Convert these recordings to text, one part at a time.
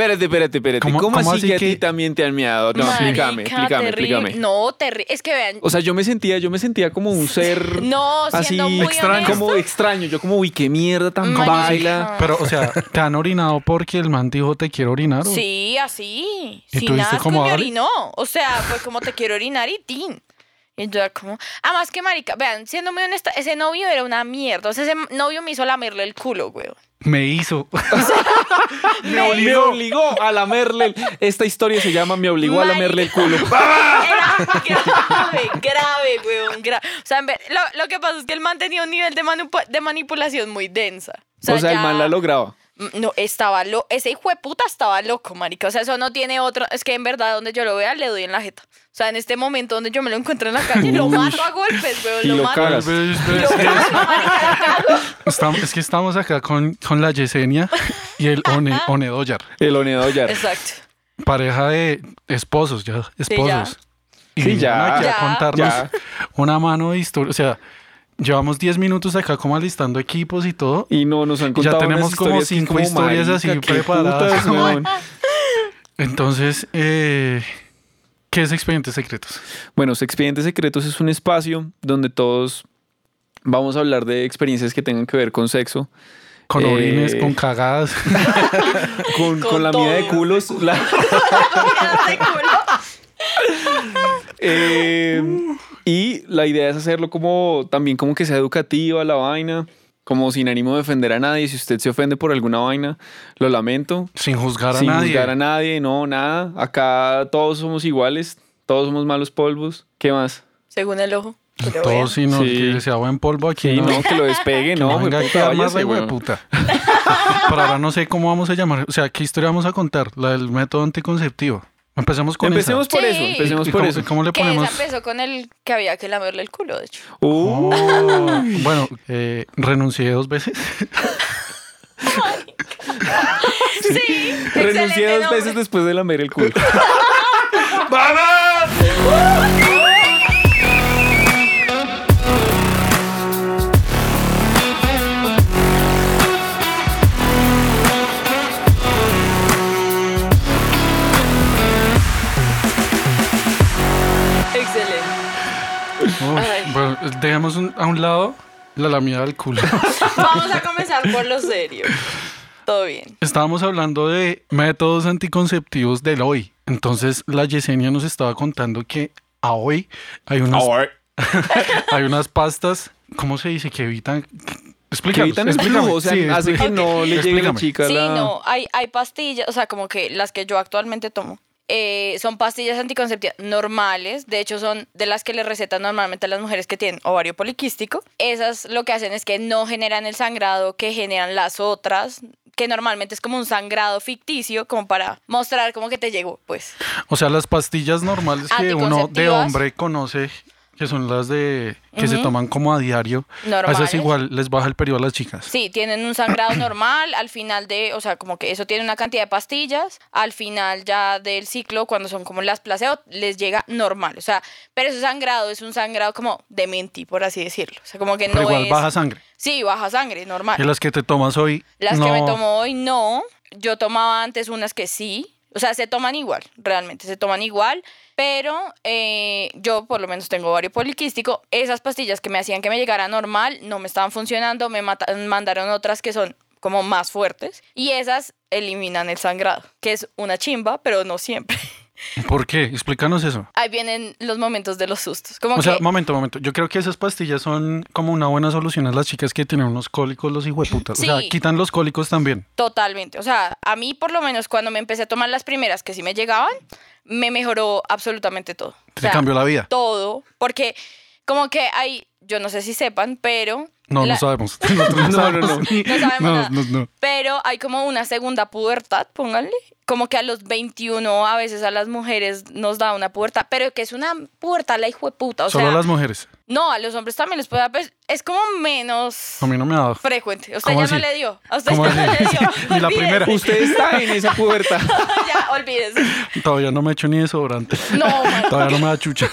Espérate, espérate, espérate. ¿Cómo- ¿Cómo, cómo así así que a ti también te han meado? No, Marica, explícame, explícame, terrible. explícame. No, terrible. Es que vean. O sea, yo me sentía, yo me sentía como un ser No, así muy extraño. como extraño. Yo como, uy, qué mierda tan Marica. baila. Pero, o sea, ¿te han orinado porque el man dijo te quiero orinar? o- Sí, así. ¿Y Sin tú nada como, me orinó. O sea, fue como te quiero orinar y tin. Y yo era como, además que marica, vean, siendo muy honesta, ese novio era una mierda. O sea, ese novio me hizo lamerle el culo, weón. Me hizo. Me obligó, a lamerle. el- Esta historia se llama Me obligó a Marica. lamerle el culo. Era grave, grave, weón, grave. O sea, en vez- lo, lo que pasa es que el man tenía un nivel de, manipu- de manipulación muy densa. O sea, el ya- man la lograba. No, estaba loco. Ese hijo de puta estaba loco, marica. O sea, eso no tiene otro. Es que en verdad, donde yo lo vea, le doy en la jeta. O sea, en este momento donde yo me lo encuentro en la calle, lo mato a golpes, weón. Y Lo, lo mato. cagas. Lo marica, lo estamos- es que estamos acá con, con la Yesenia y el One, One Doyar. El Onedoyar. Exacto. Pareja de esposos, ya, esposos. y Sí, ya. aquí Ya. a contarnos Ya. una mano de historia. O sea, llevamos 10 minutos acá como alistando equipos y todo. Y no, nos han Ya contado tenemos unas como historias que cinco como, historias así marica, preparadas. putas. Entonces, eh, ¿qué es Expedientes Secretos? Bueno, Expedientes Secretos es un espacio donde todos vamos a hablar de experiencias que tengan que ver con sexo, Con Eh, orines, con cagadas. con, Con con la mida de culos. la- Ese culo. Eh, y la idea es hacerlo como también como que sea educativa la vaina, como sin ánimo de ofender a nadie. Si usted se ofende por alguna vaina, lo lamento. sin juzgar a sin nadie. juzgar a nadie, no, nada. Acá todos somos iguales, todos somos malos polvos. ¿Qué más? Según el ojo. que lo Todos vean. sino Sí. que sea buen polvo aquí. Sí, no, no, que lo despegue, Que no. no venga puta, a más de puta. Pero ahora no sé cómo vamos a llamar. O sea, ¿qué historia vamos a contar? La del método anticonceptivo. Empecemos con Empecemos esa. por Sí. eso, empecemos ¿Y por cómo, eso. cómo le Que ponemos? esa empezó con el que había que lamerle el culo, de hecho. Uh, Oh, bueno, eh, renuncié dos veces. Sí. renuncié excelente dos nombre. veces después de lamer el culo. Excelente. Dejemos un- a un lado la lamida del culo. Vamos a comenzar por lo serio. Todo bien. Estábamos hablando de métodos anticonceptivos del hoy. Entonces la Yesenia nos estaba contando que a hoy hay unas, hay unas pastas, ¿cómo se dice? Que evitan... Que Explícanos, evitan el explícame. flujo, o sea, Sí, hace que no le llegue a la Explícame. chica Sí, la... no, hay, hay pastillas, o sea, como que las que yo actualmente tomo. Eh, son pastillas anticonceptivas normales, de hecho son de las que le recetan normalmente a las mujeres que tienen ovario poliquístico. Esas lo que hacen es que no generan el sangrado que generan las otras, que normalmente es como un sangrado ficticio, como para mostrar como que te llegó, pues. O sea, las pastillas normales que uno de hombre conoce, que son las de que se toman como a diario, a esas Normales. igual les baja el periodo a las chicas. Sí, tienen un sangrado normal al final de, o sea, como que eso tiene una cantidad de pastillas, al final ya del ciclo, cuando son como las placebo, les llega normal, o sea, pero ese sangrado es un sangrado como de menti, por así decirlo, o sea, como que Pero no igual es... baja sangre. Sí, baja sangre, normal. Y las que te tomas hoy. Las no. que me tomo hoy no. Yo tomaba antes unas que sí. O sea, se toman igual, realmente se toman igual. Pero eh, yo por lo menos tengo ovario poliquístico. Esas pastillas que me hacían que me llegara normal no me estaban funcionando. Me mandaron otras que son como más fuertes. Y esas eliminan el sangrado, que es una chimba, pero no siempre. ¿Por qué? Explícanos eso. Ahí vienen los momentos de los sustos. Como O sea, momento, momento. Yo creo que esas pastillas son como una buena solución a las chicas que tienen unos cólicos los hijueputas. O sea, Sí. quitan los cólicos también. Totalmente. O sea, a mí por lo menos cuando me empecé a tomar las primeras que sí me llegaban, me mejoró absolutamente todo. O Te sea, cambió la vida. Todo. Porque como que hay, yo no sé si sepan, pero... No, la- no sabemos. No, no, no. No sabemos nada. Pero hay como una segunda pubertad, pónganle. Como que a los 21 a veces a las mujeres nos da una pubertad, pero que es una pubertad la hijo de puta. O Solo sea, a las mujeres. no, a los hombres también les puede dar, pues, es como menos A mí no me ha dado. frecuente. Usted ¿Cómo ya no le dio. A usted ¿Cómo ya no le dio. Ni la primera. Usted está en esa pubertad. ya, olvídese. Todavía no me he hecho ni desodorante. No, man. Todavía no me da chucha.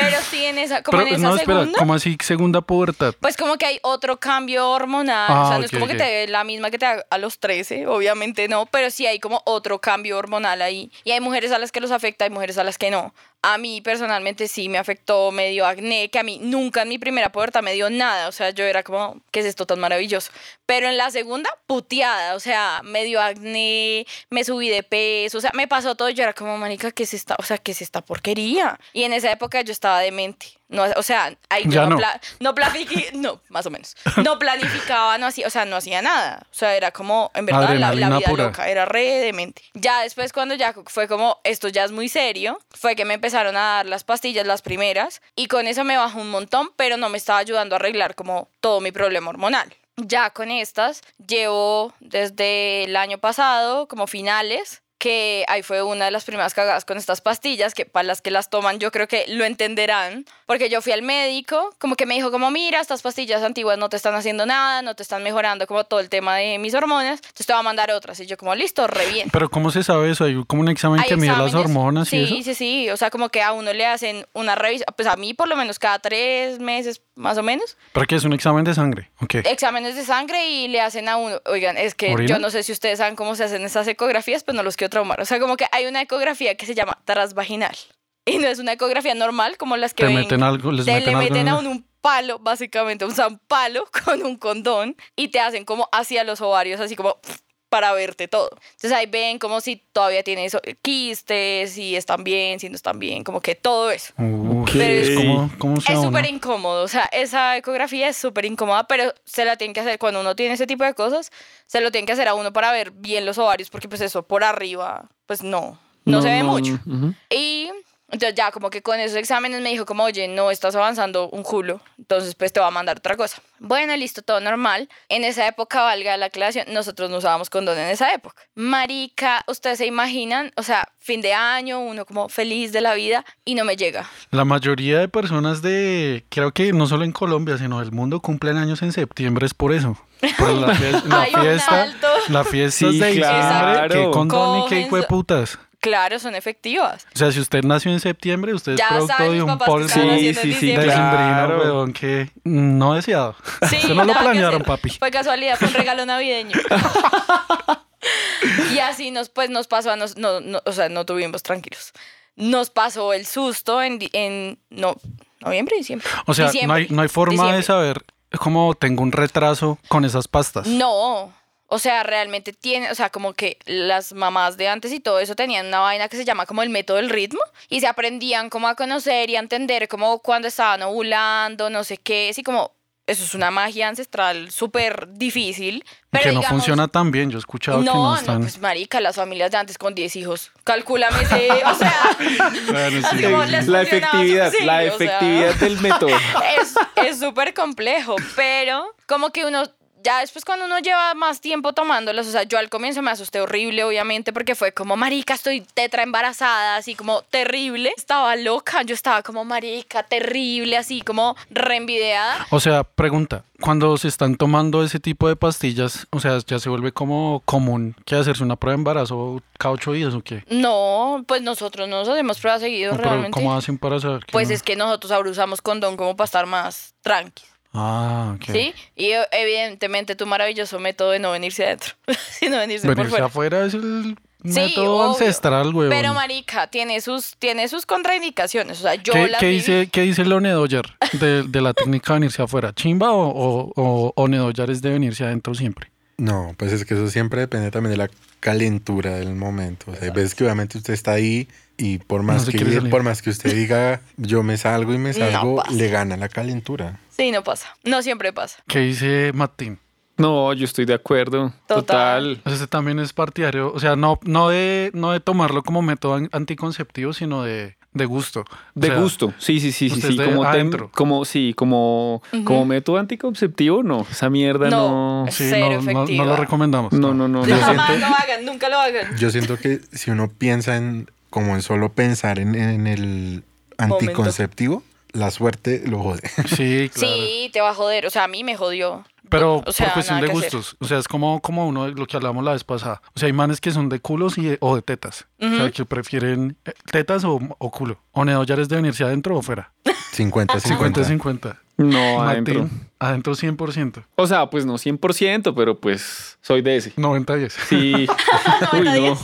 Pero sí en esa, como Pero en esa no, espera, segunda. ¿cómo así segunda pubertad? Pues como que hay otro cambio hormonal, Ah, o sea, no ok, es como ok. que te dé la misma que te da a los 13, obviamente no, pero sí hay como otro cambio hormonal ahí. Y hay mujeres a las que los afecta, hay mujeres a las que no. A mí personalmente sí me afectó, me dio acné, que a mí nunca en mi primera pubertad me dio nada, o sea, yo era como, ¿qué es esto tan maravilloso? Pero en la segunda, puteada, o sea, me dio acné, me subí de peso, o sea, me pasó todo, yo era como, manica, ¿qué es esta, o sea, qué es esta porquería? Y en esa época yo estaba demente. No, o sea, ahí Ya no, no. pla- no más o menos. No planificaba, no hacía, o sea, no hacía nada. O sea, era como, en verdad, la, vida pura. loca, era re demente. Ya después, cuando ya fue como, esto ya es muy serio, fue que me empezaron a dar las pastillas, las primeras, y con eso me bajó un montón, pero no me estaba ayudando a arreglar como todo mi problema hormonal. Ya con estas, llevo desde el año pasado, como finales, que ahí fue una de las primeras cagadas con estas pastillas, que para las que las toman yo creo que lo entenderán, porque yo fui al médico, como que me dijo como, mira, estas pastillas antiguas no te están haciendo nada, no te están mejorando como todo el tema de mis hormonas, entonces te voy a mandar otras. Y yo como, listo, re bien. Pero ¿cómo se sabe eso? ¿Hay como un examen Hay que mide las hormonas sí, y eso? Sí, sí, o sea, como que a uno le hacen una revisión, pues a mí por lo menos cada tres meses más o menos, ¿Para qué es un examen de sangre? Ok. exámenes de sangre y le hacen a uno, oigan, es que ¿Orina? yo no sé si ustedes saben cómo se hacen esas ecografías, pues no los traumar. O sea, como que hay una ecografía que se llama transvaginal. Y no es una ecografía normal como las que Te ven. meten algo, les te meten le algo. meten en- a un palo, básicamente, un palo con un condón y te hacen como hacia los ovarios, así como para verte todo. Entonces ahí ven como si todavía tienes quistes, si están bien, si no están bien, como que todo eso. Uy, Ok. es como- ¿Cómo se Es súper incómodo, o sea, esa ecografía es súper incómoda, pero se la tienen que hacer cuando uno tiene ese tipo de cosas, se lo tienen que hacer a uno para ver bien los ovarios, porque pues eso por arriba, pues no, no, se ve mucho. Y entonces ya como que con esos exámenes me dijo como, oye, no estás avanzando un culo, entonces pues te va a mandar otra cosa. Bueno, listo, todo normal. En esa época, valga la aclaración, nosotros no usábamos condón en esa época. Marica, ustedes se imaginan, o sea, fin de año, uno como feliz de la vida y no me llega. La mayoría de personas de, creo que no solo en Colombia, sino del mundo cumplen años en septiembre, es por eso. Por la, fie- la fiesta, la fiesta Sí, de diciembre, claro. que condón y que hijo de Comenzó- putas. Claro, son efectivas. O sea, si usted nació en septiembre, usted es Ya producto saben de un polvo Sí, sí, sí, claro. weón, que no deseado. Sí, Eso no lo nada que planearon, papi. Fue casualidad, fue un regalo navideño. y así nos, pues, nos pasó, a nos, no, no, o sea, no tuvimos tranquilos. Nos pasó el susto en, en no, noviembre, diciembre. O sea, no Diciembre, hay, no hay forma diciembre. de saber cómo tengo un retraso con esas pastas. No, o sea, realmente tiene, o sea, como que las mamás de antes y todo eso tenían una vaina que se llama como el método del ritmo y se aprendían como a conocer y a entender como cuando estaban ovulando, no sé qué, así como eso es una magia ancestral súper difícil. Pero que no digamos, funciona tan bien. Yo he escuchado que no No, están. no, pues marica, las familias de antes con 10 hijos. Calcúlame ese, o sea, Bueno, sí. como les La efectividad, la o sea, efectividad del método. es es súper complejo, pero como que uno, ya después cuando uno lleva más tiempo tomándolas, o sea, yo al comienzo me asusté horrible, obviamente, porque fue como, marica, estoy tetra embarazada, así como terrible. Estaba loca, yo estaba como, marica, terrible, así como reenvideada. O sea, pregunta, cuando se están tomando ese tipo de pastillas, o sea, ya se vuelve como común que hacerse una prueba de embarazo cada ocho días o qué? No, pues nosotros no nos hacemos pruebas seguidos No, realmente. ¿cómo hacen para saber que Pues no? es que nosotros ahora usamos condón como para estar más tranqui. Ah, ok. ¿Sí? Y eh, evidentemente tu maravilloso método de no venirse adentro, sino venirse por Venirse fuera. afuera es el Sí, método obvio. ancestral, güey. Pero marica, tiene sus, tiene sus contraindicaciones. O sea, yo ¿Qué, las qué dice, ¿Qué dice de, de la técnica de venirse afuera? ¿Chimba o, o, o, o Nedoyer es de venirse adentro siempre? No, pues es que eso siempre depende también de la calentura del momento. O sea, hay veces que obviamente usted está ahí y por más, que, por más que usted diga yo me salgo y me salgo, le gana la calentura. Sí, no pasa. No siempre pasa. ¿Qué dice Martín? No, yo estoy de acuerdo. Total. Total. Ese también es partidario, o sea, no, no, de, no de tomarlo como método an- anticonceptivo, sino de, de gusto. O De sea, gusto. Sí, sí, sí, sí, sí. Como, tem- adentro. como, sí, como, como método anticonceptivo, no. Esa mierda No. no. Sí, Cero no, no, no efectiva. lo recomendamos. No, no, no. Yo no. Jamás siento- lo hagan, nunca lo hagan. Yo siento que si uno piensa en como en solo pensar en, en el anticonceptivo, la suerte lo jode. Sí, claro. Sí, te va a joder. O sea, a mí me jodió. Pero O sea, por cuestión de gustos. O sea, es como, como uno de lo que hablamos la vez pasada. O sea, hay manes que son de culos y de- o de tetas. O sea, que prefieren eh, tetas o, o culo. O Nedoyer es de venirse adentro o fuera. 50, 50. 50-50. No, adentro. Martín, adentro 100%. O sea, pues no 100%, pero pues soy de ese. 90-10. Sí. Uy, no.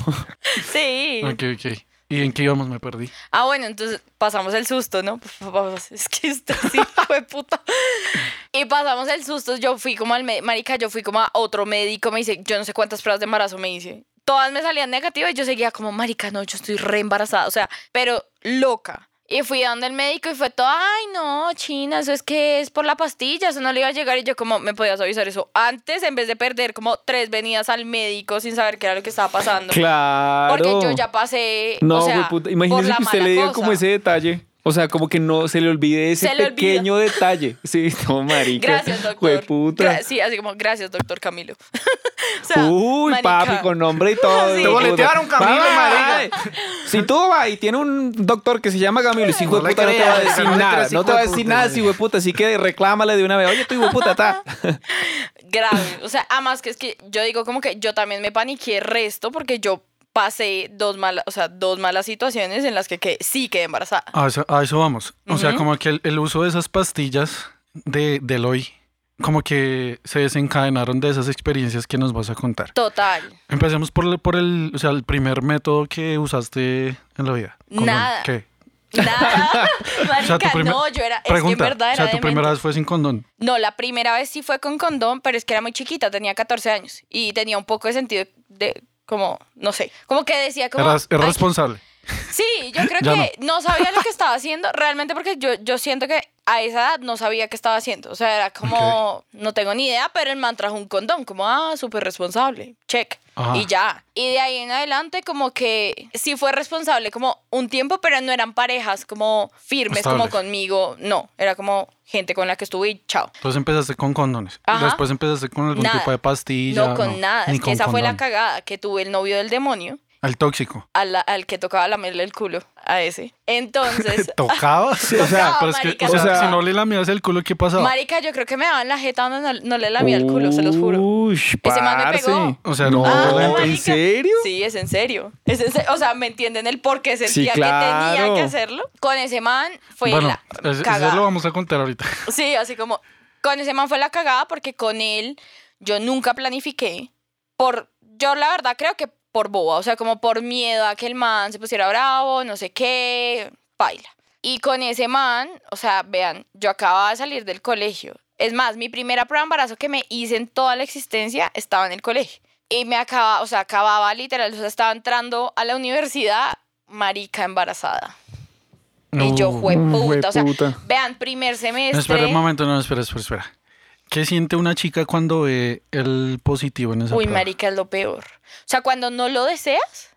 Sí. Ok, ok. ¿Y en qué íbamos? Me perdí. Ah, bueno, entonces pasamos el susto, ¿no? Es que usted sí fue puta. Y pasamos el susto. Yo fui como al marica, yo fui como a otro médico. Me dice, yo no sé cuántas pruebas de embarazo me hice. Todas me salían negativas y yo seguía como, marica, no, yo estoy re embarazada. O sea, pero loca. Y fui donde el médico y fue todo, ay, no, China, eso es que es por la pastilla, eso no le iba a llegar. Y yo como, ¿me podías avisar eso antes en vez de perder como tres venidas al médico sin saber qué era lo que estaba pasando? Claro. Porque yo ya pasé, No, o sea, puta, por imagínese la que usted mala le diga cosa. como ese detalle. O sea, como que no se le olvide ese Se pequeño detalle. Sí, no, marica. Gracias, doctor. Jueputa. Gra- sí, así como, gracias, doctor Camilo. o sea, Uy, marica. papi, con nombre y todo. Sí. hijo Te boletearon, Camilo, Ay, Si tú vas y tiene un doctor que se llama Camilo, y si hijo de No puta no te va a decir no nada. No te va a decir nada, si puta. Así que reclámale de una vez. Oye, tu hijo de puta está. grave. O sea, además que es que yo digo como que yo también me paniqué resto porque yo pasé dos malas, o sea, dos malas situaciones en las que, que sí quedé embarazada. A eso, a eso vamos. O sea, como que el, el uso de esas pastillas de, del hoy, como que se desencadenaron de esas experiencias que nos vas a contar. Total. Empecemos por, el- por el, o sea, el primer método que usaste en la vida. ¿Cómo? Nada. ¿Qué? Nada. O sea, Marica, primer- no, yo era, es que en Pregunta, verdad o era sea, tu demente. primera vez fue sin condón. No, la primera vez sí fue con condón, pero es que era muy chiquita, tenía 14 años y tenía un poco de sentido de como, no sé, como que decía como... Eras, eras "Ay, responsable. Sí, yo creo que no. sabía lo que estaba haciendo realmente porque yo, yo siento que a esa edad no sabía qué estaba haciendo. O sea, era como, no tengo ni idea, pero el man trajo un condón, como, ah, súper responsable, check. Ajá. Y ya. Y de ahí en adelante como que sí fue responsable como un tiempo, pero no eran parejas como firmes como Estables. conmigo. No, era como gente con la que estuve y chao. Entonces empezaste con condones. Ajá. Después empezaste con algún Nada. tipo de pastilla. no con nada. ni Es que con esa fue la condón. cagada, que tuve el novio del demonio. El tóxico. Al, al que tocaba lamerle el culo a ese. Entonces, ¿Tocaba? o sea, Tocaba, pero es que, marica, o sea, tocaba. si no le lamías el culo, ¿qué pasaba? Marica, yo creo que me daban la jeta donde no, no le lamía el culo, se los juro. Uy, Ese man me pegó. O sea, no, no, Ah, ¿en marica. serio? Sí, es en serio. Es en se- O sea, ¿me entienden el por qué sentía que claro. tenía que hacerlo? Con ese man fue bueno, la es- eso lo vamos a contar ahorita. Sí, así como con ese man fue la cagada porque con él yo nunca planifiqué por yo la verdad creo que por boba, o sea, como por miedo a que el man se pusiera bravo, no sé qué, baila. Y con ese man, o sea, vean, yo acababa de salir del colegio. Es más, mi primera prueba de embarazo que me hice en toda la existencia estaba en el colegio. Y me acababa, o sea, acababa literal, o sea, estaba entrando a la universidad, marica embarazada. Y yo, No. fue puta, o sea, vean, primer semestre. No, espera un momento, no, espera, espera, espera. ¿Qué siente una chica cuando ve el positivo en esa Uy, prueba? marica, es lo peor. O sea, cuando no lo deseas,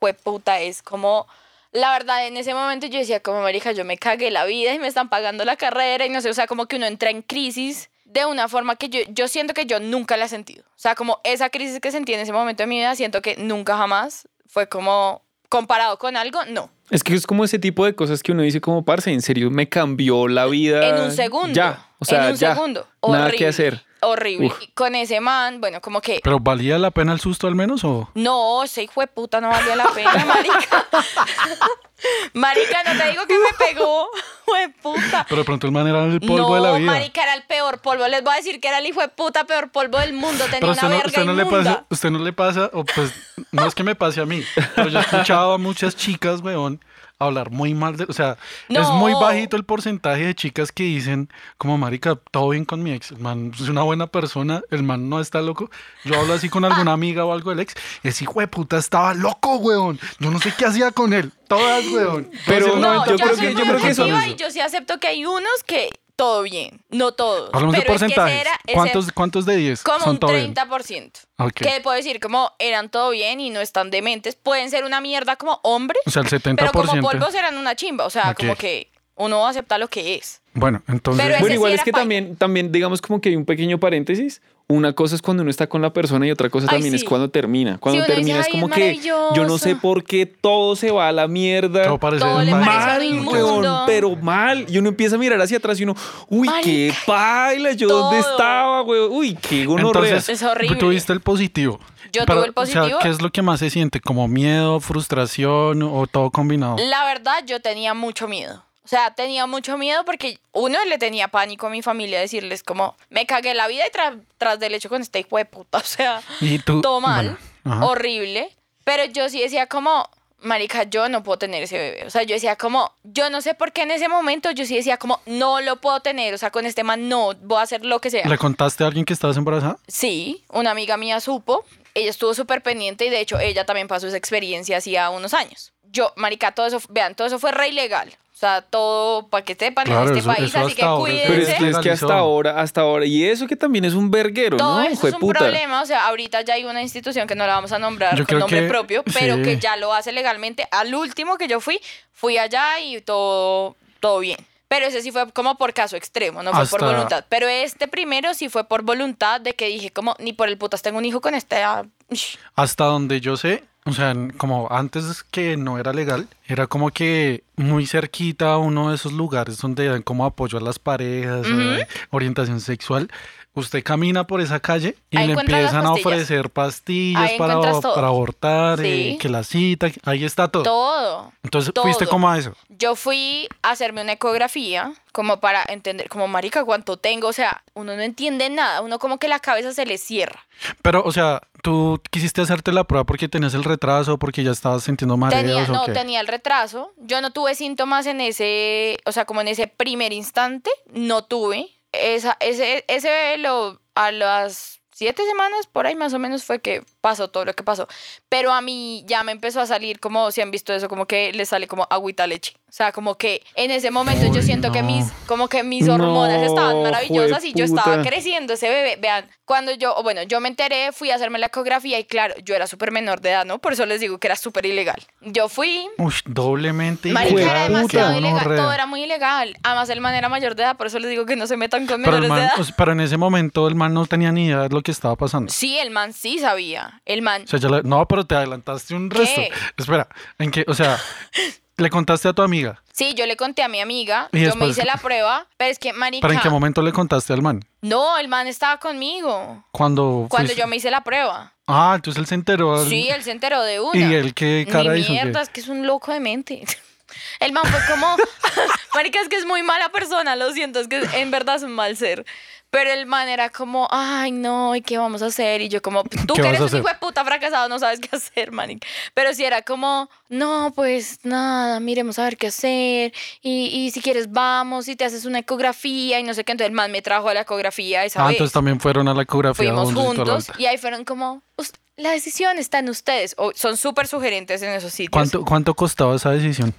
fue puta, es como... La verdad, en ese momento yo decía, como marica, yo me cagué la vida y me están pagando la carrera y no sé, o sea, como que uno entra en crisis de una forma que yo, yo siento que yo nunca la he sentido. O sea, como esa crisis que sentí en ese momento de mi vida, siento que nunca jamás fue como comparado con algo, no. Es que es como ese tipo de cosas que uno dice como, parce, en serio, me cambió la vida. En un segundo. Ya, o sea, en un ya. segundo. Nada Horrible. que hacer. Horrible. Uf. Con ese man, bueno, como que ¿Pero valía la pena el susto al menos o...? No, ese hijo de puta no valía la pena, marica. marica, no te digo que me pegó, hijo de puta. Pero de pronto el man era el polvo no, de la vida. marica, era el peor polvo. Les voy a decir que era el hijo de puta peor polvo del mundo. Tenía Pero una usted no, verga usted no le pasa, usted no le pasa, o pues no es que me pase a mí, pero yo he escuchado a muchas chicas, weón, hablar muy mal de, o sea, es muy bajito el porcentaje de chicas que dicen, como marica, todo bien con mi ex, el man es una buena persona, el man no está loco. Yo hablo así con alguna amiga o algo del ex, ese hijo de puta estaba loco, weón. Yo no sé qué hacía con él. Todas, weón. Pero No, yo yo, creo soy que- yo creo que eso- objetiva y yo sí acepto que hay unos que todo bien, no todos. Hablamos de pero es que ese porcentajes. era- ese- ¿Cuántos, ¿Cuántos de 10 Como son un todo bien? 30%. Ok. Que puedo decir como eran todo bien y no están dementes. Pueden ser una mierda como hombres, O sea, el 70%. pero como polvos eran una chimba. O sea, como que uno acepta lo que es. Bueno, entonces... Pero Bueno, sí igual es que también, también, digamos como que hay un pequeño paréntesis. Una cosa es cuando uno está con la persona y otra cosa Ay, también sí. es cuando termina. Cuando dice, termina es "Ay, como es que yo no sé maravilloso". por qué todo se va a la mierda. Todo parece Todo mal. weón, pero mal. Y uno empieza a mirar hacia atrás y uno, uy, qué paila, yo dónde Todo. estaba, weón. Uy, qué gonorrea. Es horrible. Tuviste el positivo. Yo Pero, tuve el O sea, positivo. ¿qué es lo que más se siente? ¿Como miedo, frustración o todo combinado? La verdad, yo tenía mucho miedo. O sea, tenía mucho miedo porque uno le tenía pánico a mi familia decirles como, me cagué la vida y tra- tras del hecho con este hijo de puta. O sea, Y tú. todo mal, bueno, horrible. Pero yo sí decía como, marica, yo no puedo tener ese bebé. O sea, yo decía como, yo no sé por qué en ese momento yo sí decía como, no lo puedo tener. O sea, con este man no, voy a hacer lo que sea. ¿Le contaste a alguien que estabas embarazada? Sí, una amiga mía supo. Ella estuvo súper pendiente y de hecho ella también pasó esa experiencia hacía unos años. Yo, marica, todo eso, vean, todo eso fue re ilegal. O sea, todo para que sepan Claro, en este eso- país, eso así hasta que ahora es- Pero es cuídense. que, es que hasta ahora, hasta ahora. Y eso que también es un verguero, Todo ¿no? eso es un puta. problema, o sea, ahorita ya hay una institución que no la vamos a nombrar Yo con nombre que- propio, pero sí. que ya lo hace legalmente. Al último que yo fui, fui allá y todo, todo bien. Pero ese sí fue como por caso extremo, no fue por voluntad. Pero este primero sí fue por voluntad de que dije como, ni por el putas tengo un hijo con ush. Hasta donde yo sé, o sea, como antes que no era legal, era como que muy cerquita a uno de esos lugares donde dan como apoyo a las parejas, orientación sexual. Usted camina por esa calle y Ahí le empiezan a ofrecer pastillas Ahí para, para abortar, Sí. eh, que la cita, ahí está todo. Todo. Entonces todo. fuiste como a eso. Yo fui a hacerme una ecografía como para entender, como marica, cuánto tengo. O sea, uno no entiende nada, uno como que la cabeza se le cierra. Pero, o sea, tú quisiste hacerte la prueba porque tenías el retraso, porque ya estabas sintiendo mareos Tenía, o no, qué? tenía el retraso. Yo no tuve síntomas en ese, o sea, como en ese primer instante, no tuve. Esa, ese, ese bebé lo, a las siete semanas, por ahí más o menos fue que pasó todo lo que pasó. Pero a mí ya me empezó a salir como, si han visto eso, como que le sale como agüita leche. O sea, como que en ese momento yo Uy, siento que no. mis, como que mis No, hormonas estaban maravillosas y yo estaba creciendo ese bebé. Vean, cuando yo, bueno, yo me enteré, fui a hacerme la ecografía y claro, yo era súper menor de edad, ¿no? Por eso les digo que era súper ilegal. Yo fui, Uy, doblemente Marica, era demasiado ilegal. Todo era muy ilegal. Además, el man era mayor de edad, por eso les digo que no se metan con Pero, menores de man, edad. o sea, pero en ese momento el man no tenía ni idea de lo que estaba pasando. Sí, el man sí sabía. El man. O sea, ya le- no, pero te adelantaste un ¿Qué? resto. Espera, ¿en qué? O sea, le contaste a tu amiga. Sí, yo le conté a mi amiga. Yo me hice la prueba. Pero es que, marica. ¿Pero en qué momento le contaste al man? No, el man estaba conmigo. Cuando Cuando fuiste- yo me hice la prueba. Ah, entonces él se enteró. Sí, él se enteró de una. ¿Y él qué cara Ni hizo? qué? mierda, es que es un loco de mente. El man fue como, marica, es que es muy mala persona, lo siento, es que en verdad es un mal ser. Pero el man era como, ay, no, ¿y qué vamos a hacer? Y yo como, tú ¿Qué que eres un hijo de puta fracasado, no sabes qué hacer, manic. Pero si era como, no, pues nada, miremos a ver qué hacer. Y, y si quieres vamos y te haces una ecografía y no sé qué. Entonces el man me trajo a la ecografía esa Ah, vez. entonces también fueron a la ecografía. Fuimos juntos y ahí fueron como, "Us- la decisión está en ustedes. O- son súper sugerentes en esos sitios. ¿Cuánto, ¿Cuánto costaba esa decisión?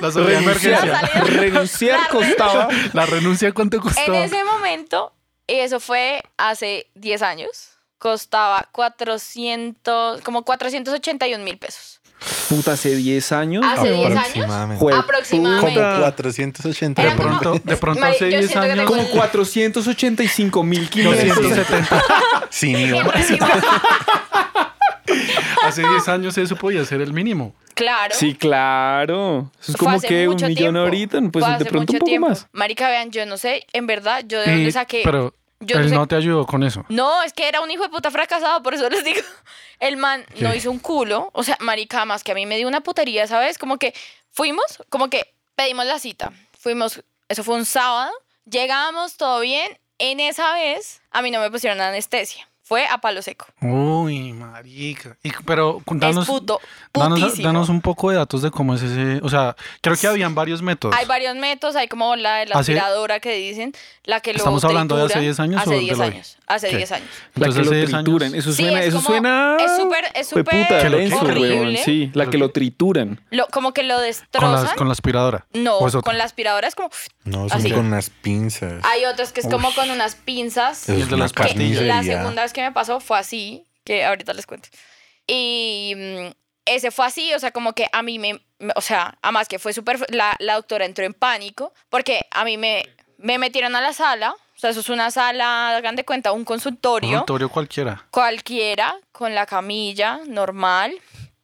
la de Renunciar, La emergencia. salida- renunciar La costaba. La renuncia, ¿cuánto En costaba? ese momento, eso fue hace 10 años, costaba 400, como 481 mil pesos. Puta, hace 10 años. Hace 10 años. Aproximadamente. Jue- Aproximadamente. Como puta. 480 De Eran como- pronto, de pronto Mari- hace yo 10 siento que años. tengo Como 485 mil 500. 270. Sin IVA. Siempre encima. hace 10 años eso podía ser el mínimo. Claro. Sí, claro. Eso es Fue como hace que un mucho millón tiempo. ahorita, pues Fue de hace pronto un mucho poco tiempo. más. Marica, vean, yo no sé, en verdad, yo de dónde Y- saqué. pero yo no él sé- no te ayudó con eso. No, es que era un hijo de puta fracasado, por eso les digo. El man ¿Qué? no hizo un culo. O sea, marica, más que a mí me dio una putería, ¿sabes? Como que fuimos, como que pedimos la cita. Fuimos, eso fue un sábado. Llegamos, todo bien. En esa vez, a mí no me pusieron anestesia. Fue a palo seco. Uy, marica. Y- pero danos, es puto, danos, danos un poco de datos de cómo es ese. O sea, creo que habían varios métodos. Hay varios métodos, hay como la de la ¿Hace- aspiradora que dicen, la que lo ¿Estamos hablando de hace trituran. 10 años o Hace de 10 hoy? años, hace Ok. 10 años. La Entonces que hace lo 10 años. trituran. Eso Sí, suena, es eso como- suena. es súper- es súper horrible. Sí, la que lo trituran. Lo, como que lo Con, destrozan. las- con la aspiradora. No, con la aspiradora es como... No, son Así. con unas pinzas. Hay otros que es como con unas pinzas. Es de las pastillas. Que la segunda vez que me pasó fue así, que ahorita les cuento. Y mm, ese fue así, o sea, como que a mí me, o sea, además que fue súper, la, la doctora entró en pánico porque a mí me, me metieron a la sala, sea, eso es una sala, hagan de cuenta, un consultorio, Consultorio cualquiera. cualquiera, con la camilla normal.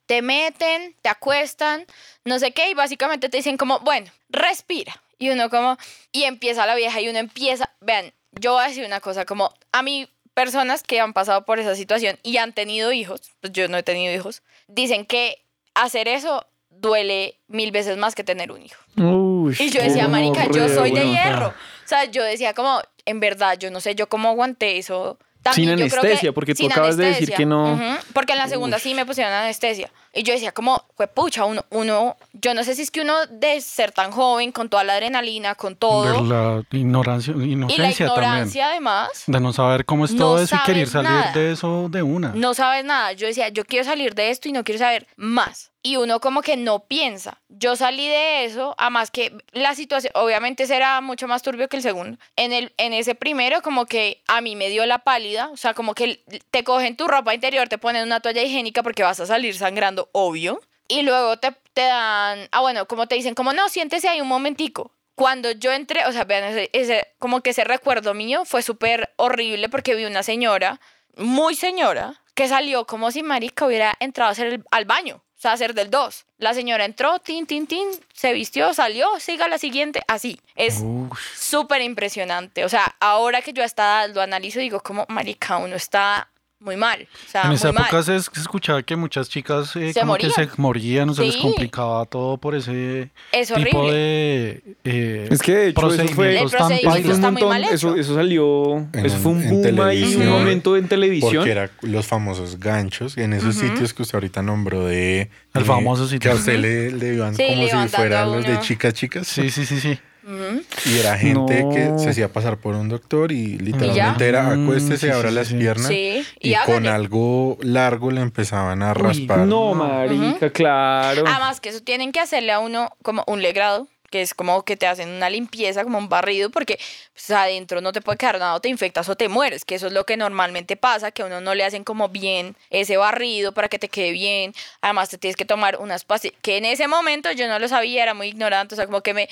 Te meten, te acuestan, no sé qué, y básicamente te dicen como, bueno, respira. Y uno como, y empieza la vieja y uno empieza, vean, yo voy a decir una cosa, como a mí personas que han pasado por esa situación y han tenido hijos, pues yo no he tenido hijos, dicen que hacer eso duele mil veces más que tener un hijo. Uy, Y yo decía, marica, yo soy de hierro. O sea, yo decía como, en verdad, yo no sé yo cómo aguanté eso. También Sin yo creo que- anestesia, porque tú acabas de decir que no- Porque en la segunda sí me pusieron anestesia. Y yo decía como, pucha, uno, uno, yo no sé si es que uno de ser tan joven, con toda la adrenalina, con todo, De la ignorancia, y la ignorancia además, también. De no saber cómo es No todo eso y querer salir nada. de eso de una. no sabes nada. Yo decía, yo quiero salir de esto y no quiero saber más. Y uno como que no piensa. Yo salí de eso, además que la situación, obviamente será mucho más turbio que el segundo. En, el, en ese primero como que a mí me dio la pálida, o sea, como que te cogen tu ropa interior, te ponen una toalla higiénica porque vas a salir sangrando, obvio. Y luego te, te dan, ah bueno, como te dicen, como no, siéntese ahí un momentico. Cuando yo entré, o sea, vean, ese, ese- como que ese recuerdo mío fue súper horrible porque vi una señora, muy señora, que salió como si marica hubiera entrado a hacer el- al baño, o sea, a hacer del 2. La señora entró, tin, tin, tin, se vistió, salió, siga la siguiente, así. Es súper impresionante. O sea, ahora que yo hasta lo analizo, digo, como marica, uno está muy mal. O sea, En esa muy época mal. se, se escuchaba que muchas chicas eh, Se como que morían. se morían o se les Sí. complicaba todo por ese Es tipo de eh, Es que de hecho eso fue- El tan Eso fue un está muy montón, mal hecho. eso, eso salió, En eso fue un boom ahí, un momento en televisión. Porque eran los famosos ganchos en esos sitios que usted ahorita nombró de... El eh, famoso Que sitio. a usted le, le iban Sí, como le iban si fueran los de chicas chicas. Sí, sí, sí, sí. Y era gente No. que se hacía pasar por un doctor y literalmente ya? era Mm, acuéstese, sí, abra sí, las sí, piernas Sí, y y, con algo largo le empezaban a Uy, raspar. No, marica, claro. Además que eso tienen que hacerle a uno como un legrado, que es como que te hacen una limpieza, como un barrido, porque pues, adentro no te puede quedar nada, o te infectas o te mueres, que eso es lo que normalmente pasa, que a uno no le hacen como bien ese barrido para que te quede bien. Además te tienes que tomar unas pastillas, que en ese momento yo no lo sabía, era muy ignorante, o sea, como que me...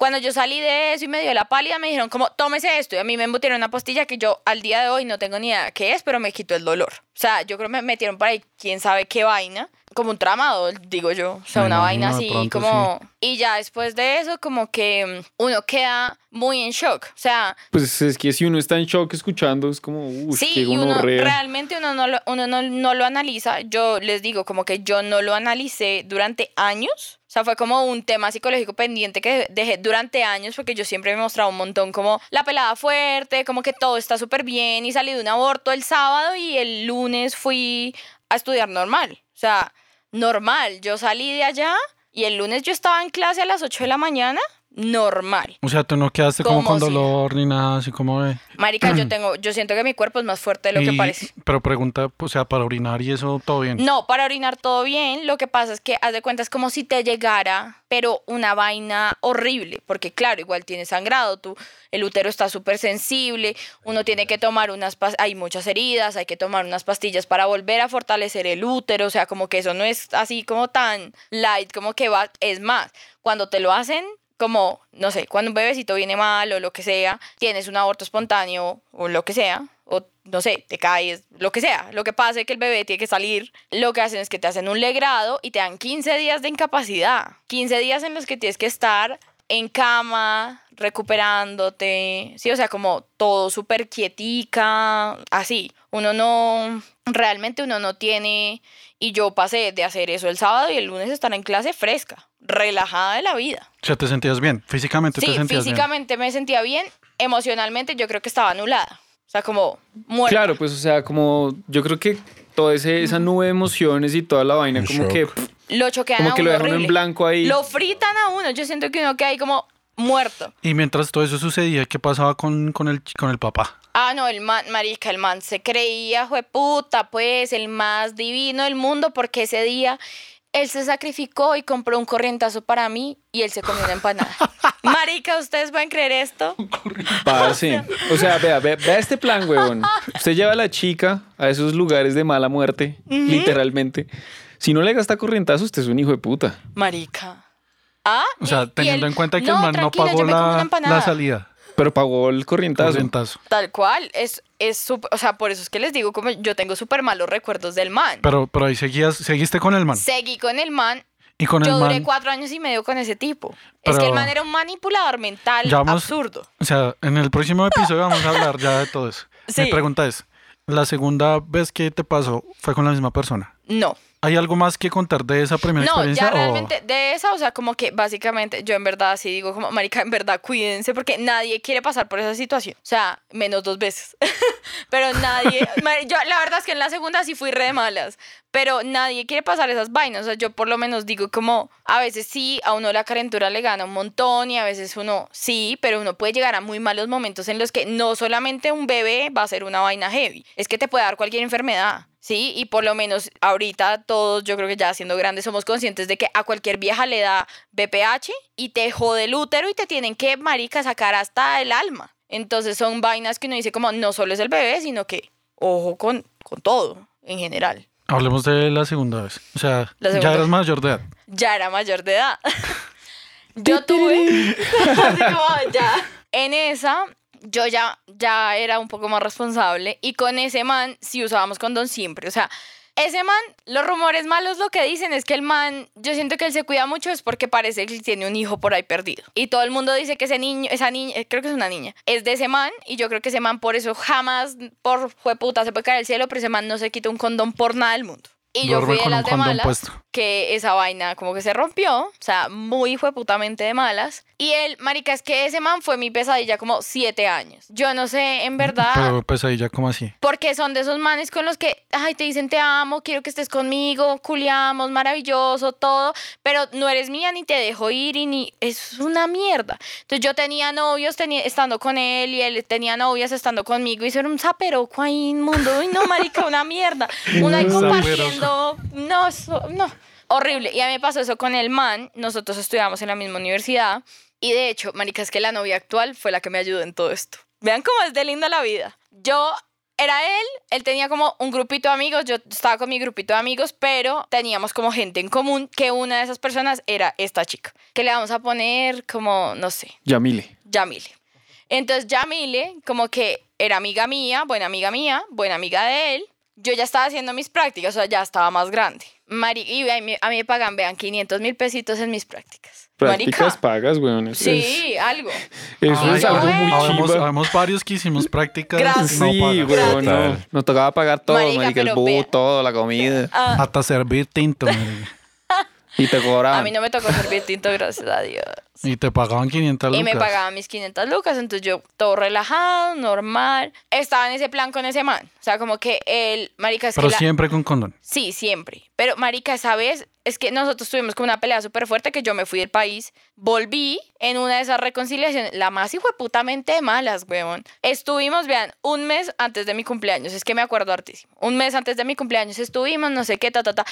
Cuando yo salí de eso y me dio la pálida, me dijeron como, tómese esto. Y a mí me embutieron una pastilla que yo al día de hoy no tengo ni idea qué es, pero me quitó el dolor. O sea, yo creo que me metieron por ahí quién sabe qué vaina. Como un tramado, digo yo. O sea, Me una vaina así como... Y ya después de eso, como que mm, uno queda muy en shock. O sea, Pues es que si uno está en shock escuchando, es como, uy, sí, qué y uno realmente uno, no lo, uno no, no lo analiza. Yo les digo, como que yo no lo analicé durante años. O sea, fue como un tema psicológico pendiente que dejé durante años porque yo siempre me mostraba un montón como la pelada fuerte, como que todo está súper bien y salí de un aborto el sábado y el lunes fui a estudiar normal. O sea, normal. Yo salí de allá y el lunes yo estaba en clase a las 8 de la mañana, normal. O sea, tú no quedaste como Como con si- dolor ni nada, así como de... Marica, yo tengo, yo siento que mi cuerpo es más fuerte de lo que Y- parece. Pero pregunta, o sea, para orinar y eso, todo bien. No, para orinar todo bien. Lo que pasa es que haz de cuenta es como si te llegara, pero una vaina horrible. Porque claro, igual tienes sangrado, tú, el útero está súper sensible, uno tiene que tomar unas hay muchas heridas, hay que tomar unas pastillas para volver a fortalecer el útero. O sea, como que eso no es así como tan light, como que va, es más, cuando te lo hacen, como, no sé, cuando un bebecito viene mal o lo que sea, tienes un aborto espontáneo o lo que sea, o no sé, te caes, lo que sea, lo que pase que el bebé tiene que salir, lo que hacen es que te hacen un legrado y te dan 15 días de incapacidad, 15 días en los que tienes que estar en cama, recuperándote, sí, o sea, como todo súper quietica, así, uno no, realmente uno no tiene, y yo pasé de hacer eso el sábado y el lunes estar en clase fresca, relajada de la vida. O sea, te sentías bien, físicamente te Sí, sentías bien. físicamente me sentía bien, emocionalmente yo creo que estaba anulada. O sea, como muerta. Claro, pues o sea, como yo creo que toda ese- esa nube de emociones y toda la vaina, Un como shock. que, pff, Lo choquean como a que uno lo dejan en blanco ahí. Lo fritan a uno. Yo siento que uno queda ahí como muerto. Y mientras todo eso sucedía, ¿qué pasaba con, con, el, con el papá? Ah, no, el man, marica, el man se creía, puta, pues, el más divino del mundo, porque ese día él se sacrificó y compró un corrientazo para mí y él se comió una empanada. marica, ¿ustedes pueden creer esto? Parce. O sea, vea, vea, vea este plan, huevón. Usted lleva a la chica a esos lugares de mala muerte, literalmente. Si no le gasta corrientazo, usted es un hijo de puta. Marica. Ah, O sea, teniendo en cuenta que el man no pagó la, empanada". la salida. Pero pagó el corrientazo. Corrientazo. Tal cual, es, es súper- o sea, por eso es que les digo, como yo tengo súper malos recuerdos del man. Pero, pero ahí seguías, seguiste con el man. Seguí con el man, Y con yo el duré man. cuatro años y medio con ese tipo. Es que el man era un manipulador mental Ya vamos- absurdo. O sea, en el próximo episodio vamos a hablar ya de todo eso. Sí. Mi pregunta es, ¿la segunda vez que te pasó fue con la misma persona? No, ¿Hay algo más que contar de esa primera No, experiencia? ya o- realmente de esa, o sea, como que básicamente yo en verdad sí digo como, marica, en verdad cuídense porque nadie quiere pasar por esa situación. O sea, menos dos veces. pero nadie, yo la verdad es que en la segunda sí fui re de malas, pero nadie quiere pasar esas vainas. O sea, yo por lo menos digo como, a veces sí, a uno la calentura le gana un montón y a veces uno sí, pero uno puede llegar a muy malos momentos en los que no solamente un bebé va a ser una vaina heavy, es que te puede dar cualquier enfermedad. Sí, y por lo menos ahorita todos, yo creo que ya siendo grandes, somos conscientes de que a cualquier vieja le da BPH y te jode el útero y te tienen que, marica, sacar hasta el alma. Entonces son vainas que uno dice como no solo es el bebé, sino que ojo con, con todo en general. Hablemos de la segunda vez. O sea, ya eras mayor de edad. Ya era mayor de edad. Yo tuve, así como ya, en esa, yo ya, ya era un poco más responsable y con ese man sí usábamos condón siempre. O sea, ese man, los rumores malos lo que dicen es que el man, yo siento que él se cuida mucho es porque parece que tiene un hijo por ahí perdido. Y todo el mundo dice que ese niño, esa niña, eh, creo que es una niña, es de ese man y yo creo que ese man por eso jamás, por puta se puede caer el cielo, pero ese man no se quita un condón por nada del mundo. Y yo fui de las de malas puesto. que esa vaina como que se rompió, o sea, muy putamente de malas. Y él, marica, es que ese man fue mi pesadilla como siete años. Yo no sé, en verdad, Pero ahí ya como así. porque son de esos manes con los que, ay, te dicen te amo, quiero que estés conmigo, culiamos, maravilloso, todo, pero no eres mía ni te dejo ir y ni, es una mierda. Entonces yo tenía novios tenía, estando con él y él tenía novias estando conmigo y eso era un zaperoco ahí inmundo, y no, marica, una mierda. Uno ahí Un no, eso- no, horrible. Y a mí me pasó eso con el man, nosotros estudiamos en la misma universidad y de hecho, marica, es que la novia actual fue la que me ayudó en todo esto. Vean cómo es de linda la vida. Yo era él, él tenía como un grupito de amigos, yo estaba con mi grupito de amigos, pero teníamos como gente en común, que una de esas personas era esta chica, que le vamos a poner como, no sé, Yamile. Yamile. Entonces Yamile, como que era amiga mía, buena amiga mía, buena amiga de él. Yo ya estaba haciendo mis prácticas, o sea, ya estaba más grande. Mari y a mí, a mí me pagan, vean, 500 mil pesitos en mis prácticas. Prácticas Marica, pagas, weón. Eso Sí, algo. Es, eso Ay, es algo muy bueno. Chimba. habemos varios que hicimos prácticas. Gracias. no Sí, pagas. weón, no. Nos tocaba pagar todo, Marica, marica, el bus, todo, la comida. Ah, Hasta servir tinto. marica. Y te a cobraban. mí no me tocó servir tinto, gracias a Dios. Y te pagaban 500 lucas. Y me pagaban mis 500 lucas, entonces yo todo relajado, normal. Estaba en ese plan con ese man. O sea, como que el marica es Pero que la- siempre con condón. Sí, siempre. Pero, marica, esa vez es que nosotros tuvimos como una pelea súper fuerte que yo me fui del país. Volví en una de esas reconciliaciones, la más putamente de malas, weón. Estuvimos, vean, un mes antes de mi cumpleaños. Es que me acuerdo hartísimo. Un mes antes de mi cumpleaños estuvimos, no sé qué, ta, ta, ta.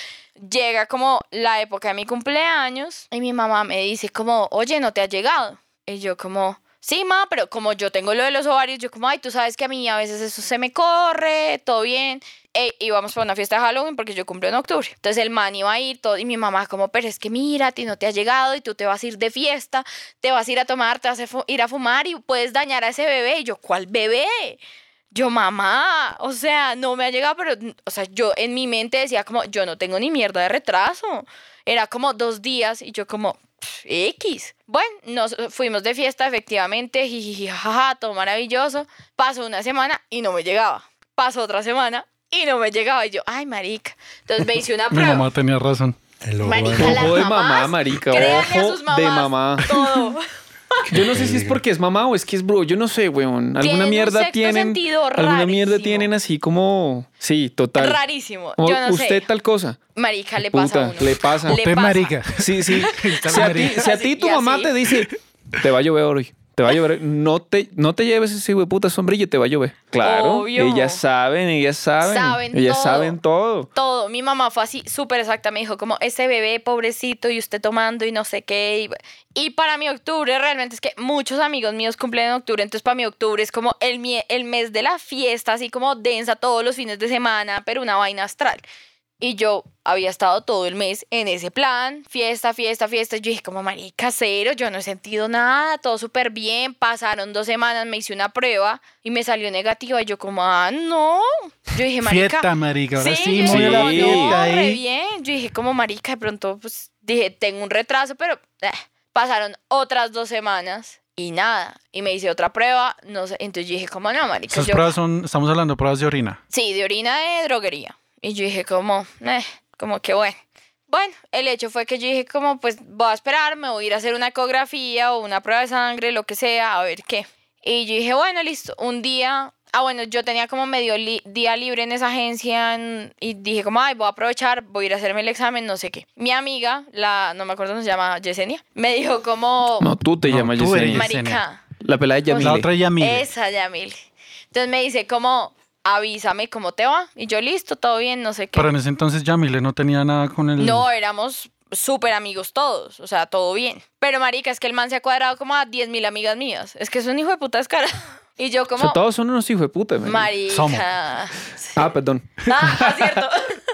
Llega como la época de mi cumpleaños y mi mamá me dice como, oye, ¿no te ha llegado? Y yo como... Sí, ma, pero como yo tengo lo de los ovarios, yo como, ay, tú sabes que a mí a veces eso se me corre, todo bien. E íbamos para una fiesta de Halloween porque yo cumplo en octubre. Entonces el man iba a ir todo y mi mamá como, pero es que mira, a ti no te ha llegado y tú te vas a ir de fiesta, te vas a ir a tomar, te vas a ir a fumar y puedes dañar a ese bebé. Y yo, ¿cuál bebé? Yo, mamá, o sea, no me ha llegado, pero, o sea, yo en mi mente decía como, yo no tengo ni mierda de retraso. Era como dos días y yo como, "Pff, X. Bueno, nos fuimos de fiesta, efectivamente, jajaja, todo maravilloso. Pasó una semana y no me llegaba. Pasó otra semana y no me llegaba. Y yo, ay, marica. Entonces me hice una Mi prueba. mamá tenía razón. El ojo Marica, de- Ojo mamá, marica, ojo sus de mamá. Todo. Yo no sé si es porque es mamá o es que es bro. Yo no sé, weón. Alguna mierda sexto tienen. sentido Alguna mierda tienen así como. Sí, total. Rarísimo. Como Yo no usted sé. tal cosa. Marica, le pasa a Puta, uno. le pasa. Le Usted pasa. marica. Sí, sí. Si a ti, marica. si a ti tu mamá así. te dice, te va a llover hoy. Te va a llover. No te, no te lleves ese hijo de puta sombrilla, te va a llover. Claro. Obvio. Ellas saben, ellas saben. Saben ellas todo. saben todo. Todo. Mi mamá fue así, súper exacta. Me dijo como, ese bebé pobrecito y usted tomando y no sé qué. Y, y para mi octubre realmente es que muchos amigos míos cumplen en octubre. Entonces para mi octubre es como el, el mes de la fiesta, así como densa todos los fines de semana, pero una vaina astral. Y yo había estado todo el mes en ese plan, fiesta, fiesta, fiesta. Yo dije, como marica, cero, yo no he sentido nada, todo súper bien. Pasaron dos semanas, me hice una prueba y me salió negativa. Y yo, como, ah, no. Yo dije, marica. Fiesta, marica. Ahora sí, yo no, no, re ahí. bien. Yo dije, como marica, de pronto, pues, dije, tengo un retraso, pero eh, pasaron otras dos semanas y nada. Y me hice otra prueba, no sé. Entonces yo dije, como no, marica. Esas yo- pruebas son, estamos hablando de pruebas de orina. Sí, de orina de droguería. Y yo dije como, eh, Como que bueno. Bueno, el hecho fue que yo dije como pues voy a esperar, me voy a ir a hacer una ecografía o una prueba de sangre, lo que sea, a ver qué. Y yo dije, bueno, listo, un día Ah, bueno, yo tenía como medio día libre en esa agencia y dije como, ay, voy a aprovechar, voy a ir a hacerme el examen, no sé qué. Mi amiga, la, no me acuerdo cómo se llama, Yesenia, me dijo como... No, tú te llamas Yesenia. Marica. La pelada de Yamile. La otra Yamile. Esa Yamile. Entonces me dice como, avísame cómo te va. Y yo, listo, todo bien, no sé qué. Pero en ese entonces Yamile no tenía nada con el... No, éramos súper amigos todos, o sea, todo bien. Pero marica, es que el man se ha cuadrado como a 10 mil amigas mías. Es que es un hijo de puta cara. Y yo como... todos son unos hijos de puta. Marica. Somos. Ah, perdón. Ah, ah cierto.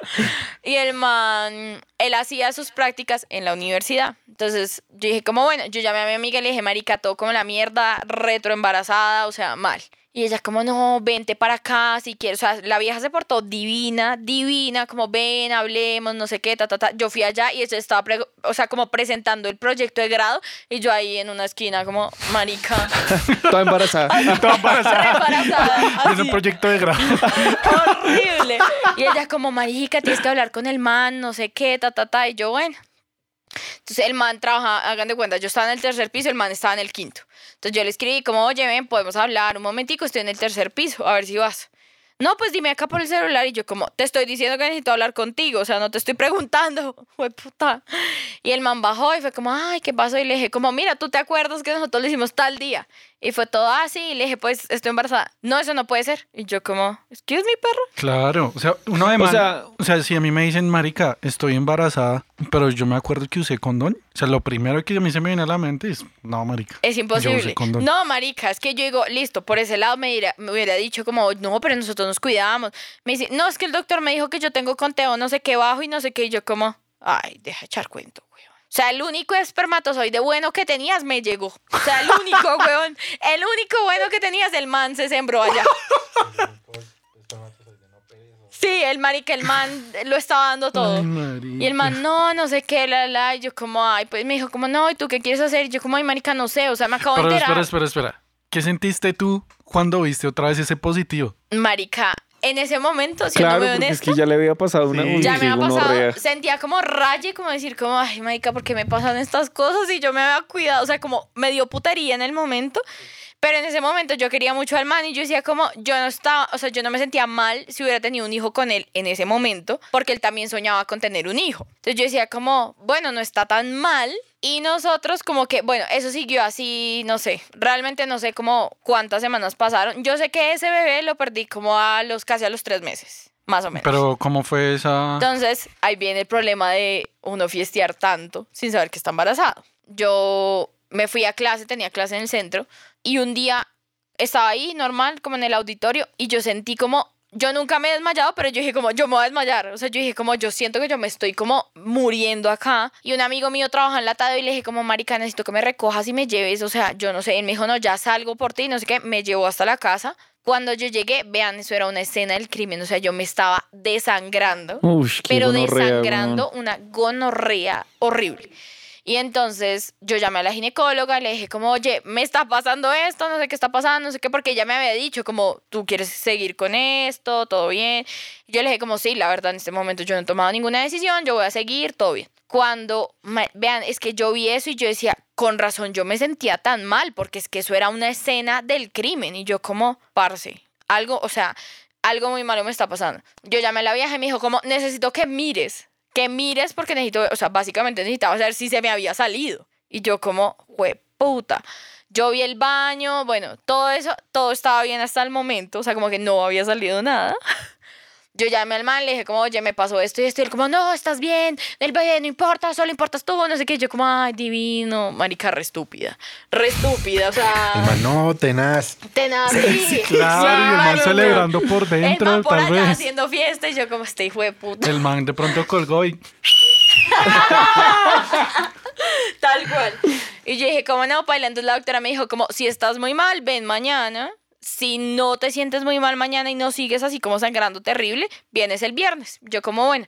y el man, él hacía sus prácticas en la universidad. Entonces yo dije como, bueno, yo llamé a mi amiga y le dije, marica, todo como la mierda, retro embarazada, o sea, mal. Y ella como, no, vente para acá si quieres. O sea, la vieja se portó divina, divina, como ven, hablemos, no sé qué, ta, ta, ta. Yo fui allá y ella estaba, o sea, como presentando el proyecto de grado y yo ahí en una esquina como, marica. Toda embarazada. Toda embarazada. embarazada. Es un proyecto de grado. Horrible. Y ella como, marica, tienes que hablar con el man, no sé qué, ta, ta, ta. Y yo, bueno. Entonces el man trabaja, hagan de cuenta, yo estaba en el tercer piso, el man estaba en el quinto. Entonces yo le escribí como, oye, ven, podemos hablar un momentico, estoy en el tercer piso, a ver si vas. No, pues dime acá por el celular y yo como, te estoy diciendo que necesito hablar contigo, o sea, no te estoy preguntando, fue puta. Y el man bajó y fue como, ay, ¿qué pasó? Y le dije como, mira, ¿tú te acuerdas que nosotros lo hicimos tal día? Y fue todo así y le dije, pues estoy embarazada. No, eso no puede ser. Y yo como, excuse me, perro. Claro, o sea, uno de o sea, o sea, si a mí me dicen, marica, estoy embarazada, pero yo me acuerdo que usé condón, o sea, lo primero que a mí se me viene a la mente es, no, marica. Es imposible. No, marica, es que yo digo, listo, por ese lado me, me hubiera dicho como, no, pero nosotros nos cuidamos. Me dice, no, es que el doctor me dijo que yo tengo conteo no sé qué bajo y no sé qué. Y yo como, ay, deja echar cuento. O sea, el único espermatozoide bueno que tenías me llegó. O sea, el único, weón. El único bueno que tenías, el man se sembró allá. Sí, el marica, el man lo estaba dando todo. y el man, no, no sé qué, la, la. Y yo como, ay, pues me dijo como, no, ¿y tú qué quieres hacer? Y yo como, ay, marica, no sé, o sea, me acabo de enterar. Espera, espera, espera. ¿Qué sentiste tú cuando viste otra vez ese positivo? Marica, en ese momento, siendo claro, muy es que ya le había pasado una sí. Ya me había pasado, sentía como raye, como decir, como, ay, marica, ¿por qué me pasan estas cosas? Y yo me había cuidado, o sea, como medio putería en el momento. Pero en ese momento yo quería mucho al man y yo decía como, yo no estaba, o sea, yo no me sentía mal si hubiera tenido un hijo con él en ese momento, porque él también soñaba con tener un hijo. Entonces yo decía como, bueno, no está tan mal. Y nosotros como que, bueno, eso siguió así, no sé, realmente no sé como cuántas semanas pasaron. Yo sé que ese bebé lo perdí como a los casi a los tres meses. Más o menos. Pero, ¿cómo fue esa...? Entonces, ahí viene el problema de uno fiestear tanto sin saber que está embarazado. Yo me fui a clase, tenía clase en el centro, y un día estaba ahí normal, como en el auditorio, y yo sentí como, yo nunca me he desmayado, pero yo dije como, yo me voy a desmayar. O sea, yo dije como, yo siento que yo me estoy como muriendo acá. Y un amigo mío trabaja en la y le dije como, marica, necesito que me recojas y me lleves. O sea, yo no sé, él me dijo, no, ya salgo por ti, no sé qué, me llevó hasta la casa. Cuando yo llegué, vean, eso era una escena del crimen, o sea, yo me estaba desangrando, pero desangrando una gonorrea horrible. Y entonces yo llamé a la ginecóloga, le dije como, oye, me está pasando esto, no sé qué está pasando, no sé qué, porque ella me había dicho como, tú quieres seguir con esto, todo bien. yo le dije como, sí, la verdad, en este momento yo no he tomado ninguna decisión, yo voy a seguir, todo bien. Cuando, vean, es que yo vi eso y yo decía, con razón, yo me sentía tan mal, porque es que eso era una escena del crimen. Y yo como, parce, algo, o sea, algo muy malo me está pasando. Yo llamé a la vieja y me dijo como, necesito que mires que mires porque necesito, o sea, básicamente necesitaba saber si se me había salido. Y yo como, fue puta. Yo vi el baño, bueno, todo eso, todo estaba bien hasta el momento, o sea, como que no había salido nada. Yo llamé al man, le dije como, oye, me pasó esto y esto. Y él como, no, estás bien, el bebé no importa, solo importas tú, no sé qué. Yo como, ay, divino, marica, re estúpida. Re estúpida, o sea... El man, no, tenaz. Tenaz, sí. claro, y el man celebrando por dentro, el man por allá haciendo fiesta y yo como, este hijo de puta. El man de pronto colgó y... Tal cual. Y yo dije, como no, paila? Entonces la doctora me dijo, como, si estás muy mal, ven mañana si no te sientes muy mal mañana y no sigues así como sangrando terrible, vienes el viernes. Yo como, bueno,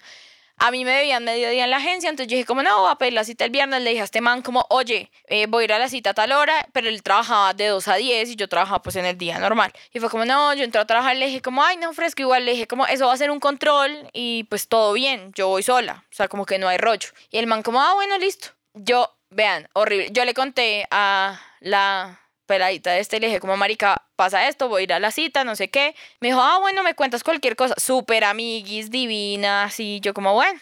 A mí me debían mediodía en la agencia, entonces yo dije como no, voy a pedir la cita el viernes, le dije a este man como, oye, eh, voy a ir a la cita a tal hora, pero él trabajaba de 2 a 10 y yo trabajaba pues en el día normal. Y fue como, no, yo entré a trabajar, le dije como, ay, no, fresco, igual le dije como, eso va a ser un control y pues todo bien, yo voy sola, o sea, como que no hay rollo. Y el man como, ah, bueno, listo. Yo, vean, horrible, yo le conté a la peladita de este, le dije como, marica, pasa esto, voy a ir a la cita, no sé qué. Me dijo, ah, bueno, me cuentas cualquier cosa. Súper amiguis, divina, así. Yo como, bueno.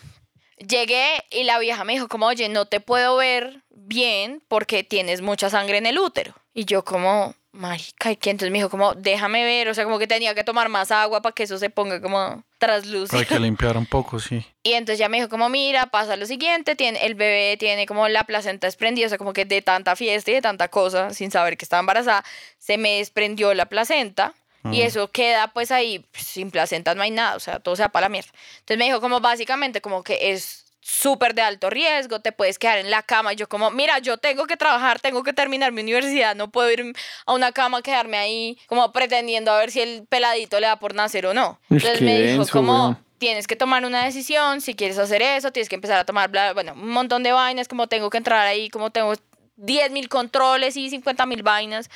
Llegué y la vieja me dijo como, oye, no te puedo ver bien porque tienes mucha sangre en el útero. Y yo como, marica, ¿y qué? Entonces me dijo como, déjame ver, o sea, como que tenía que tomar más agua para que eso se ponga como traslúcido. Para que limpiara un poco, sí. Y entonces ya me dijo como, mira, pasa lo siguiente, tiene, el bebé tiene como la placenta desprendida, o sea, como que de tanta fiesta y de tanta cosa, sin saber que estaba embarazada, se me desprendió la placenta. Y eso queda pues ahí, sin placenta no hay nada, o sea, todo se va para la mierda. Entonces me dijo como básicamente como que es súper de alto riesgo, te puedes quedar en la cama. Y yo como, mira, yo tengo que trabajar, tengo que terminar mi universidad, no puedo ir a una cama, quedarme ahí como pretendiendo a ver si el peladito le da por nacer o no. Entonces me dijo como, tienes que tomar una decisión, si quieres hacer eso, tienes que empezar a tomar, bueno, un montón de vainas, como tengo que entrar ahí, como tengo 10 mil controles y 50 mil vainas.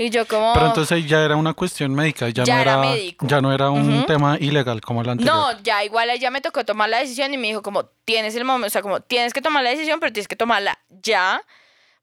Y yo como... Pero entonces ya era una cuestión médica, ya, no era, ya no era un tema ilegal como el anterior. No, ya igual ya me tocó tomar la decisión y me dijo como tienes el momento, o sea, como tienes que tomar la decisión, pero tienes que tomarla ya,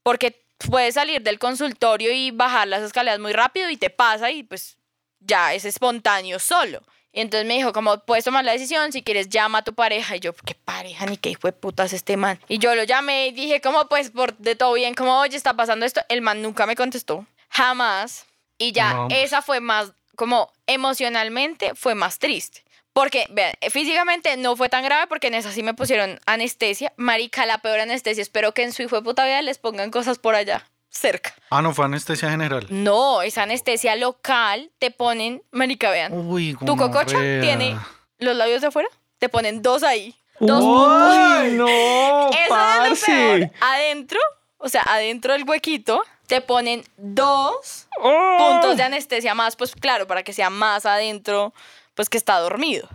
porque puedes salir del consultorio y bajar las escaleras muy rápido y te pasa y pues ya es espontáneo solo. Y entonces me dijo, como puedes tomar la decisión, si quieres llama a tu pareja. Y yo, ¿qué pareja? Ni qué hijo de putas este man. Y yo lo llamé y dije, como pues por de todo bien, como oye, está pasando esto. El man nunca me contestó jamás. Y ya esa fue más, como emocionalmente fue más triste. Porque, vean, físicamente no fue tan grave porque en esa sí me pusieron anestesia. Marica, la peor anestesia. Espero que en su hijo de puta vida les pongan cosas por allá, cerca. Ah, no fue anestesia general. No, es anestesia local. Te ponen, marica, vean. Uy, tu cococha tiene los labios de afuera. Te ponen dos ahí. Dos puntos. no! Eso es lo Adentro, o sea, adentro del huequito te ponen dos oh. puntos de anestesia más, pues claro, para que sea más adentro, pues que está dormido.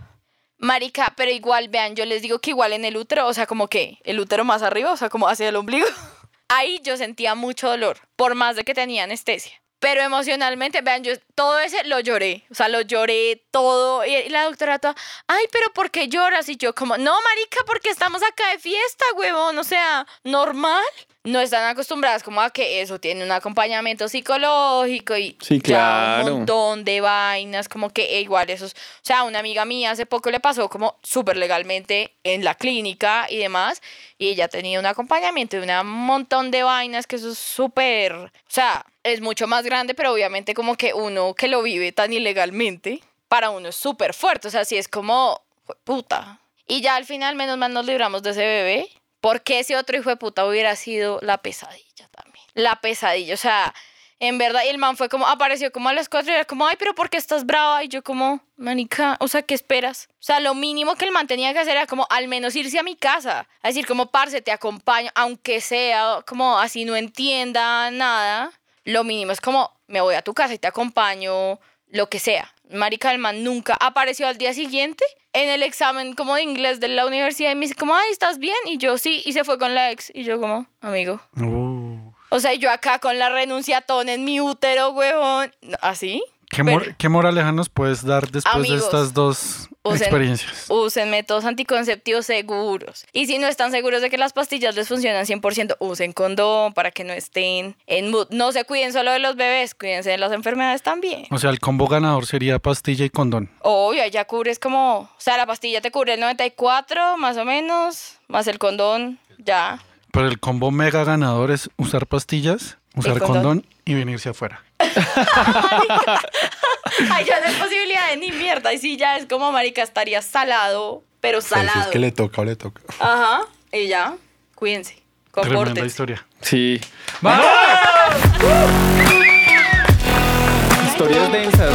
Marica, pero igual, vean, yo les digo que igual en el útero, o sea, como que el útero más arriba, o sea, como hacia el ombligo, ahí yo sentía mucho dolor, por más de que tenía anestesia. Pero emocionalmente, vean, yo todo ese lo lloré, o sea, lo lloré todo. Y, la doctora toda, ay, pero ¿por qué lloras? Y yo como, no, marica, porque estamos acá de fiesta, huevón, o sea, normal no están acostumbradas como a que eso tiene un acompañamiento psicológico y un montón de vainas, como que e igual eso. o sea, una amiga mía hace poco le pasó como súper legalmente en la clínica y demás, y ella tenía un acompañamiento de un montón de vainas que eso es súper, o sea, es mucho más grande, pero obviamente como que uno que lo vive tan ilegalmente, para uno es súper fuerte, o sea, si es como, puta. Y ya al final, menos mal nos libramos de ese bebé porque ese otro hijo de puta hubiera sido la pesadilla también. La pesadilla, o sea, en verdad, y el man fue como, apareció como a las cuatro y era como, ay, pero ¿por qué estás brava? Y yo como, manica, o sea, ¿qué esperas? O sea, lo mínimo que el man tenía que hacer era como al menos irse a mi casa. A decir, como, parce, te acompaño, aunque sea como así no entienda nada. Lo mínimo es como, me voy a tu casa y te acompaño, lo que sea. Marica, el man nunca apareció al día siguiente en el examen como de inglés de la universidad y me dice como, ay, ¿estás bien? Y yo sí, y se fue con la ex. Y yo como, amigo. Uh. O sea, yo acá con la renunciatón en mi útero, huevón. ¿Así? ¿Qué, moraleja nos puedes dar después de estas dos experiencias? Usen métodos anticonceptivos seguros. Y si no están seguros de que las pastillas les funcionan 100%, usen condón para que no estén en mood. No se cuiden solo de los bebés, cuídense de las enfermedades también. O sea, el combo ganador sería pastilla y condón. Obvio, ya cubres como... O sea, la pastilla te cubre el 94 más o menos, más el condón, ya. Pero el combo mega ganador es usar pastillas, usar condón y venirse afuera. Ay, ya no hay posibilidad de ni mierda. Y si ya es como, marica, estaría salado, pero salado. Si es que le toca o le toca. Ajá, y ya, cuídense. Tremenda historia. Sí. Historias densas.